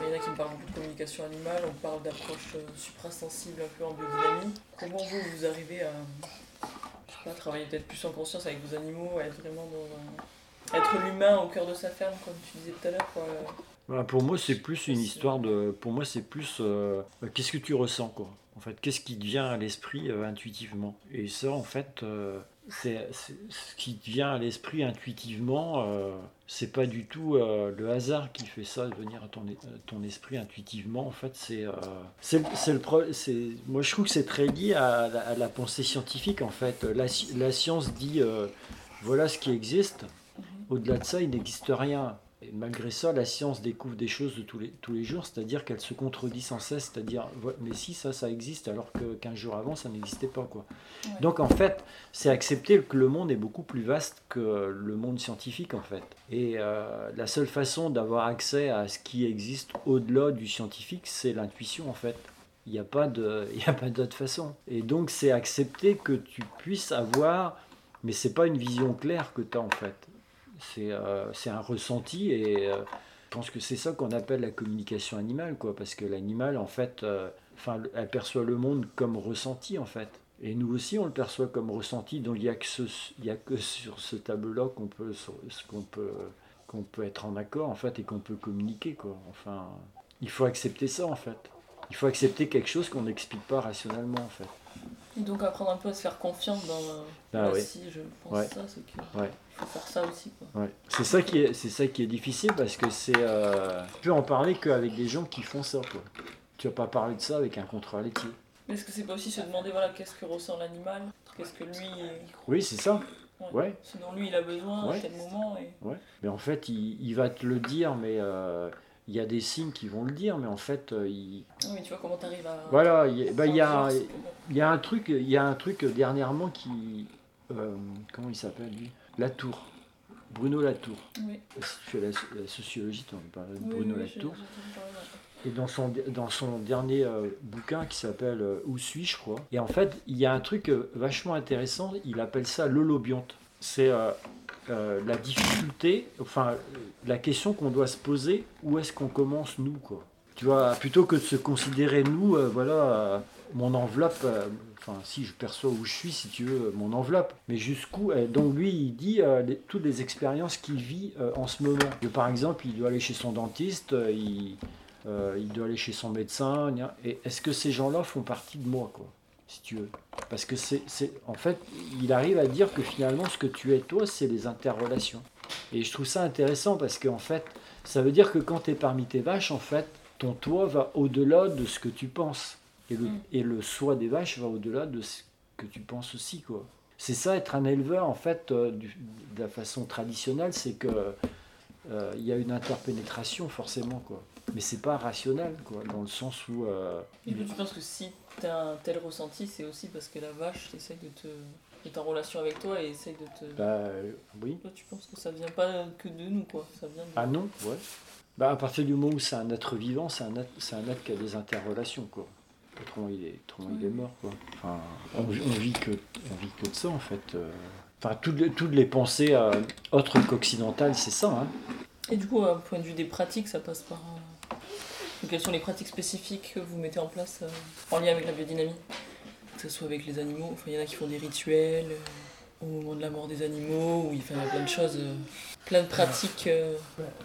Il y en a qui me parlent beaucoup de communication animale, on parle d'approche euh, suprasensible un peu en biodynamie. Comment vous, vous arrivez à, je sais pas, travailler peut-être plus en conscience avec vos animaux, à être vraiment dans être l'humain au cœur de sa ferme, comme tu disais tout à l'heure quoi. Bah, pour moi, c'est plus une histoire de. Pour moi, c'est plus. euh, qu'est-ce que tu ressens, quoi En fait, qu'est-ce qui te vient à l'esprit euh, intuitivement Et ça, en fait, euh, c'est ce qui te vient à l'esprit intuitivement. euh, c'est pas du tout euh, le hasard qui fait ça venir à ton, e- à ton esprit intuitivement. En fait, c'est. euh, c'est le Moi, je trouve que c'est très lié à, la- à la pensée scientifique, en fait. La, sci- la science dit euh, voilà ce qui existe. Au-delà de ça, il n'existe rien. Et malgré ça, la science découvre des choses de tous les, tous les jours, c'est-à-dire qu'elle se contredit sans cesse, c'est-à-dire, mais si, ça, ça existe, alors que 15 jours avant, ça n'existait pas. Quoi. Ouais. Donc en fait, c'est accepter que le monde est beaucoup plus vaste que le monde scientifique, en fait. Et euh, la seule façon d'avoir accès à ce qui existe au-delà du scientifique, c'est l'intuition, en fait. Il n'y a pas d'autre façon. Et donc c'est accepter que tu puisses avoir, mais c'est pas une vision claire que tu as, en fait c'est euh, un ressenti et euh, je pense que c'est ça qu'on appelle la communication animale quoi parce que l'animal en fait euh, enfin elle perçoit le monde comme ressenti en fait et nous aussi on le perçoit comme ressenti donc il y a ce, a que sur ce tableau là qu'on peut ce qu'on peut qu'on peut être en accord en fait et qu'on peut communiquer quoi enfin il faut accepter ça en fait il faut accepter quelque chose qu'on n'explique pas rationnellement en fait Et donc apprendre un peu à se faire confiance dans euh, ouais. si je pense Ouais. ça, c'est que Ouais. Faut faire ça aussi. Ouais. C'est ça qui est, c'est ça qui est difficile parce que c'est, euh, tu peux en parler qu'avec des gens qui font ça. Quoi. Tu vas pas parler de ça avec un contrôleur laitier. Mais est-ce que c'est pas aussi se demander voilà qu'est-ce que ressent l'animal, qu'est-ce que lui, Oui, c'est ça. Ouais. ce dont lui il a besoin à Ouais. tel moment et Ouais. Mais en fait, il, il va te le dire, mais euh, il y a des signes qui vont le dire, mais en fait, euh, il, Oui, mais tu vois comment t'arrives à. voilà, il y a- bah, il y a, il y un truc, il y a un truc dernièrement qui, euh, comment il s'appelle lui? Latour. Bruno Latour. Oui, Si tu fais la, la sociologie, tu en parles de oui, Bruno oui, Latour. Et dans son, dans son dernier euh, bouquin qui s'appelle euh, Où suis-je, je crois. Et en fait, il y a un truc euh, vachement intéressant, il appelle ça l'holobionte. C'est la difficulté, enfin, la question qu'on doit se poser, où est-ce qu'on commence, nous, quoi. Tu vois, plutôt que de se considérer, nous, voilà, mon enveloppe, euh, enfin, si je perçois où je suis, si tu veux, mon enveloppe, mais jusqu'où, euh, donc lui, il dit euh, toutes les expériences qu'il vit en ce moment. Par exemple, il doit aller chez son dentiste, il, doit aller chez son médecin. Et est-ce que ces gens-là font partie de moi, quoi, si tu veux? Parce que c'est, c'est, en fait, il arrive à dire que finalement, ce que tu es toi, c'est les interrelations. Et je trouve ça intéressant parce qu'en fait, ça veut dire que quand tu es parmi tes vaches, en fait, ton toi va au-delà de ce que tu penses. Et le, Mm. et le soi des vaches va au-delà de ce que tu penses aussi, quoi. C'est ça, être un éleveur, en fait, euh, du- de la façon traditionnelle, c'est que euh, il y a une interpénétration, forcément, quoi. Mais c'est pas rationnel, quoi, dans le sens où... euh, Et puis tu penses que si t'as un tel ressenti, c'est aussi parce que la vache essaye de te. est en relation avec toi et essaye de te. bah, oui. Toi, tu penses que ça vient pas que de nous, quoi. Ça vient de. Ah non, ouais. Bah, à partir du moment où c'est un être vivant, c'est un être, c'est un être qui a des interrelations, quoi. Autrement, il est, autrement, il est mort, quoi. Enfin, on, vit- on vit que, on vit que de ça, en fait. euh. Enfin, toutes les, toutes les pensées euh, autres qu'occidentales, c'est ça, hein. Et du coup, à point de vue des pratiques, ça passe par. euh, donc, Quelles sont les pratiques spécifiques que vous mettez en place euh, en lien avec la biodynamie? Que ce soit avec les animaux, enfin, il y en a qui font des rituels euh, au moment de la mort des animaux, ou il a plein de choses, euh, plein de pratiques euh,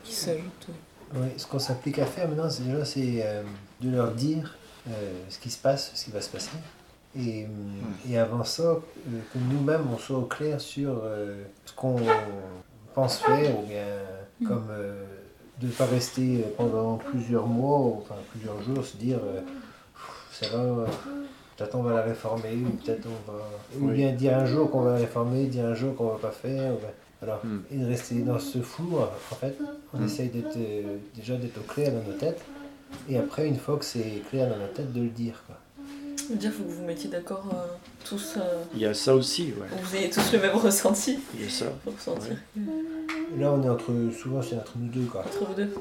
qui s'ajoutent. Ouais, ce qu'on s'applique à faire maintenant, c'est déjà c'est euh, de leur dire ce qui se passe, ce qui va se passer. Et, euh, et avant ça, euh, que nous-mêmes, on soit au clair sur euh, ce qu'on pense faire, ou bien Mm. comme euh, de ne pas rester pendant plusieurs mois, ou enfin plusieurs jours, se dire euh, ça va, euh, peut-être on va la réformer, ou peut-être on va. Ou bien dire un jour qu'on va la réformer, dire un jour qu'on va pas faire. Alors, Mm. et de rester dans ce flou, en fait, on Mm. essaye d'être euh, déjà d'être au clair dans nos têtes. Et après, une fois que c'est clair dans notre tête, de le dire. Quoi. Déjà, il faut que vous vous mettiez d'accord euh, tous, euh, Il y a ça aussi, ouais. vous ayez tous le même ressenti Il y a ça. pour ressentir Et là, on est entre, souvent, c'est entre nous deux. Quoi. entre vous deux.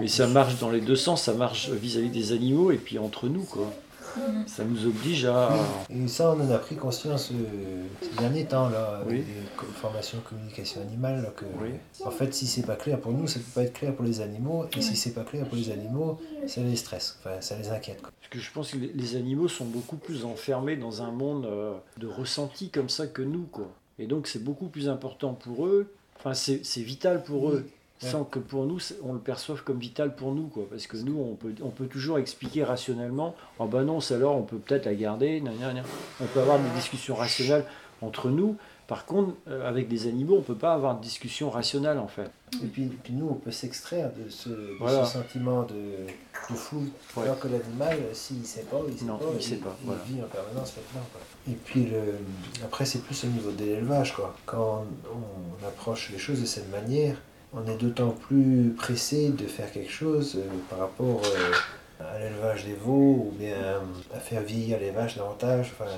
Mais ça marche dans les deux sens, ça marche vis-à-vis des animaux et puis entre nous, quoi. Mhm. Ça nous oblige à. Et ça, on en a pris conscience euh, ces derniers temps, là, avec Oui. formations communication animale, là, que, Oui. en fait, si c'est pas clair pour nous, ça peut pas être clair pour les animaux, et si c'est pas clair pour les animaux, ça les stresse, enfin, ça les inquiète. Quoi. Parce que je pense que les- animaux sont beaucoup plus enfermés dans un monde euh, de ressenti comme ça que nous, quoi. Et donc c'est beaucoup plus important pour eux. Enfin, c'est c'est vital pour eux. Ouais. Sans que pour nous, on le perçoive comme vital pour nous, quoi. Parce que nous, on peut, on peut toujours expliquer rationnellement. Oh ben non, celle-là, on peut peut-être la garder. gna, gna, gna. On peut avoir des discussions rationnelles entre nous. Par contre, euh, avec des animaux, on peut pas avoir de discussion rationnelle, en fait. Et puis, puis nous, on peut s'extraire de ce, de Voilà. ce sentiment de, de flou, Ouais. alors que l'animal, s'il sait pas, il sait Non, pas, il sait pas, il voilà. vit en permanence là-dedans. quoi. Et puis, le, après, c'est plus au niveau de l'élevage. quoi. Quand on, on approche les choses de cette manière, on est d'autant plus pressé de faire quelque chose euh, par rapport euh, à l'élevage des veaux ou bien à faire vieillir les vaches davantage. Enfin,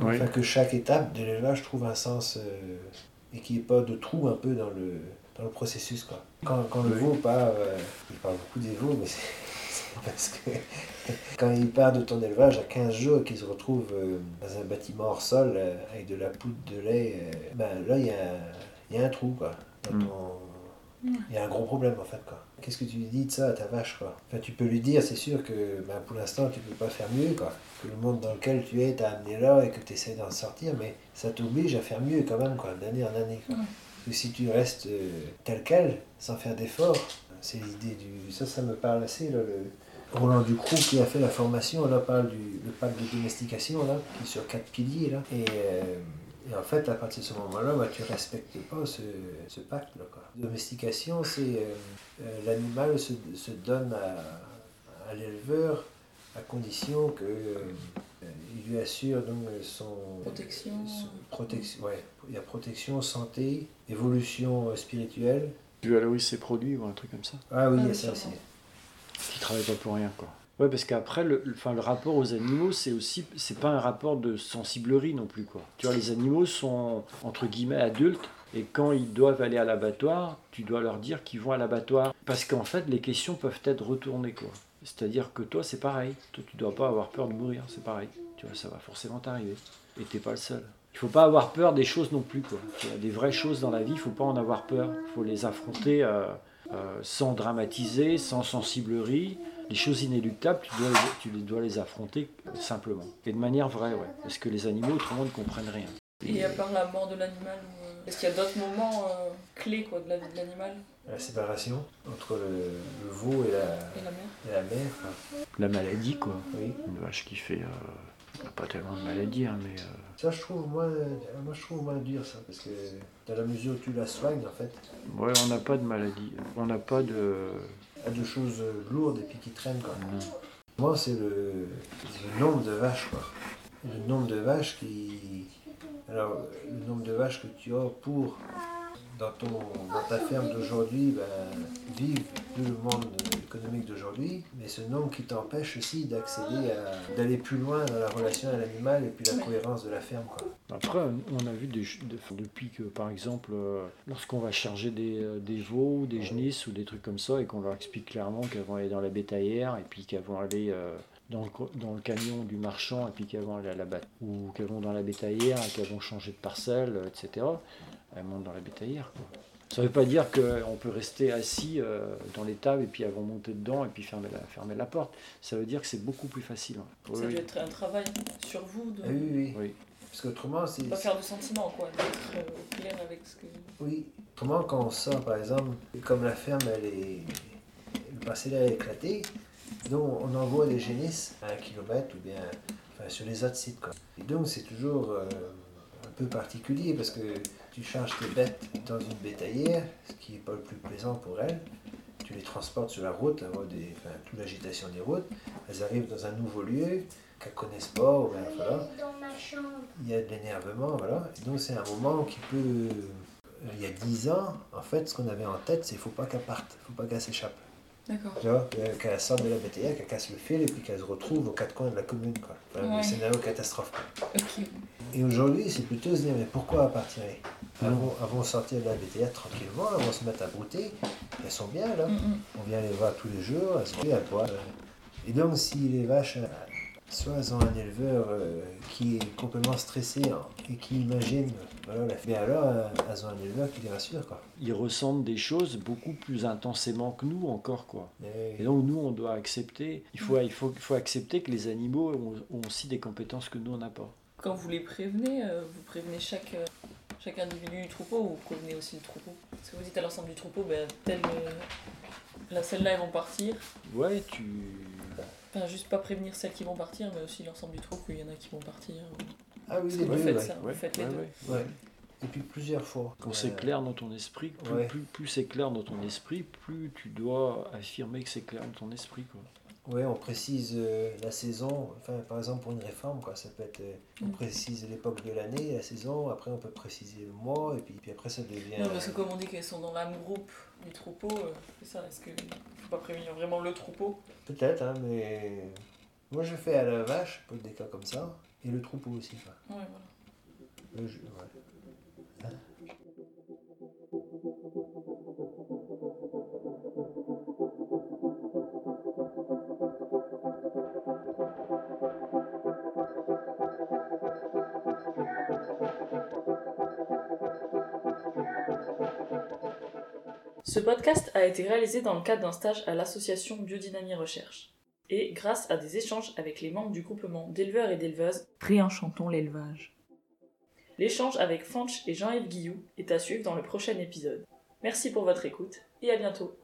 Oui. Enfin, que chaque étape de l'élevage trouve un sens euh, et qu'il n'y ait pas de trou un peu dans le, dans le processus. Quoi. Quand, quand le veau part, euh, il parle beaucoup des veaux, mais c'est parce que quand il part de ton élevage à 15 jours et qu'il se retrouve euh, dans un bâtiment hors sol euh, avec de la poudre de lait, euh, ben là il y a, y a un trou. Quoi, dans Mm. ton- il y a un gros problème en fait. Qu'est-ce que tu lui dis de ça à ta vache quoi? Enfin, Tu peux lui dire, c'est sûr que ben, pour l'instant tu peux pas faire mieux. Quoi. Que le monde dans lequel tu es t'a amené là et que tu essaies d'en sortir, mais ça t'oblige à faire mieux quand même, quoi, d'année en année. Quoi. Ouais. Que si tu restes euh, tel quel, sans faire d'efforts, c'est l'idée du. Ça, ça me parle assez. Là, le... Roland Ducroux qui a fait la formation, là, parle du le pacte de domestication, là, qui est sur quatre piliers. Là. Et, euh, et en fait, à partir de ce moment-là, bah, tu respectes pas ce, ce pacte-là. quoi. Domestication, c'est euh, euh, l'animal se, se donne à, à l'éleveur à condition que euh, il lui assure donc son Protection. son- protection, ouais, il y a protection, santé, évolution euh, spirituelle. Tu valorises ses produits ou un truc comme ça. Ah oui, Ah il y a ça aussi. qui travaillent pas pour rien quoi. Ouais parce qu'après le, le- rapport aux animaux c'est aussi c'est pas un rapport de sensiblerie non plus quoi. Tu vois les animaux sont entre guillemets adultes et quand ils doivent aller à l'abattoir, tu dois leur dire qu'ils vont à l'abattoir parce qu'en fait les questions peuvent être retournées quoi. C'est-à-dire que toi c'est pareil, toi tu dois pas avoir peur de mourir, c'est pareil. Tu vois ça va forcément t'arriver et t'es pas le seul. Il faut pas avoir peur des choses non plus quoi. Des vraies choses dans la vie, il faut pas en avoir peur. Il faut les affronter euh, euh, sans dramatiser, sans sensiblerie. Les choses inéluctables, tu dois, les, tu dois les affronter simplement. Et de manière vraie, ouais. Parce que les animaux, autrement, ne comprennent rien. Et à part la mort de l'animal, euh, est-ce qu'il y a d'autres moments euh, clés quoi, de la vie de l'animal? La séparation entre le, le veau et la, et la mère et la mère. quoi. La maladie, quoi. Oui. Une vache qui fait... euh, pas tellement de maladie, hein, mais... euh, Ça, je trouve moins, moi, je trouve moins dur, ça, parce que dans la mesure où tu la soignes, en fait, ouais, on n'a pas de maladie. On n'a pas de... a de choses lourdes et puis qui traînent. Quoi. non. Moi, c'est le, le nombre de vaches, quoi. Le nombre de vaches qui. Alors, le nombre de vaches que tu as pour, dans, ton, dans ta ferme d'aujourd'hui, ben, vivre tout le monde économique d'aujourd'hui, mais ce nombre qui t'empêche aussi d'accéder à. d'aller plus loin dans la relation à l'animal et puis la cohérence de la ferme, quoi. Après, on a vu des, depuis que, par exemple, euh, lorsqu'on va charger des, euh, des veaux, ou des genisses ou des trucs comme ça, et qu'on leur explique clairement qu'elles vont aller dans la bétaillère, et puis qu'elles vont aller euh, dans, le, co- dans le camion du marchand, et puis qu'elles vont aller à la batte, ou qu'elles vont dans la bétaillère, et qu'elles vont changer de parcelle, etc. Elles montent dans la bétaillère. Quoi. Ça ne veut pas dire qu'on peut rester assis euh, dans l'étable, et puis elles vont monter dedans, et puis fermer la, fermer la porte. Ça veut dire que c'est beaucoup plus facile. Oui, Ça oui. doit être un travail sur vous de Ah oui, oui. Parce qu'autrement, c'est. pas faire de sentiments, quoi, d'être euh, au clair avec ce que. Oui. Autrement, quand on sort, par exemple, comme la ferme, elle est. Le parcellaire est éclaté, donc on envoie des génisses à un kilomètre ou bien enfin, sur les autres sites. Quoi. Et donc, c'est toujours euh, un peu particulier parce que tu charges tes bêtes dans une bétaillère, ce qui n'est pas le plus plaisant pour elles. Tu les transportes sur la route, des, enfin, toute l'agitation des routes. Elles arrivent dans un nouveau lieu qu'elles connaissent pas. Ou bien, voilà il y a de l'énervement, voilà. Et donc c'est un moment qui peut... Il y a 10 ans, en fait, ce qu'on avait en tête, c'est qu'il ne faut pas qu'elle parte, il ne faut pas qu'elle s'échappe. D'accord. Tu vois, qu'elle sorte de la BTA, qu'elle casse le fil et puis qu'elle se retrouve aux quatre coins de la commune. Quoi. Enfin, Ouais. Le scénario catastrophe. quoi. Et aujourd'hui, c'est plutôt se dire, mais pourquoi partiraient elles vont, elles vont sortir de la BTA tranquillement, elles vont se mettre à brouter, elles sont bien là. Mm, mm. On vient les voir tous les jours, elles sont bien à poil. Et donc, si les vaches, soit elles ont un éleveur euh, qui est complètement stressé hein, et qui imagine, voilà, la... mais alors euh, elles ont un éleveur qui les rassure. Quoi. Ils ressentent des choses beaucoup plus intensément que nous encore, quoi. Mais- Et donc nous, on doit accepter, il faut, il faut, il faut accepter que les animaux ont, ont aussi des compétences que nous, on n'a pas. Quand vous les prévenez, euh, vous prévenez chaque, euh, chaque individu du troupeau ou vous prévenez aussi le troupeau? Parce que vous dites à l'ensemble du troupeau, ben, telle, euh, là, celles-là, elles vont partir. Ouais, tu... Enfin, juste pas prévenir celles qui vont partir, mais aussi l'ensemble du troupeau, qu'il y en a qui vont partir. Ah oui, faites ça, vous Ouais, faites les deux. ouais. Et puis plusieurs fois. Quand Euh, c'est clair dans ton esprit, plus, ouais. plus, plus c'est clair dans ton esprit, plus tu dois affirmer que c'est clair dans ton esprit. Quoi. Ouais, on précise euh, la saison, enfin par exemple pour une réforme, quoi, ça peut être, euh, on Mm. précise l'époque de l'année, la saison, après on peut préciser le mois, et puis, puis après ça devient... Non, parce que comme on dit qu'elles sont dans la groupe du troupeau, euh, c'est ça, est-ce que pas prévenir vraiment le troupeau Peut-être, hein, mais moi je fais à la vache, pour des cas comme ça, et le troupeau aussi. Quoi. Ouais, voilà. Le jeu, ouais. Ce podcast a été réalisé dans le cadre d'un stage à l'association Biodynamie Recherche et grâce à des échanges avec les membres du groupement d'éleveurs et d'éleveuses Réenchantons l'élevage. L'échange avec Fanch et Jean-Yves Guillou est à suivre dans le prochain épisode. Merci pour votre écoute et à bientôt.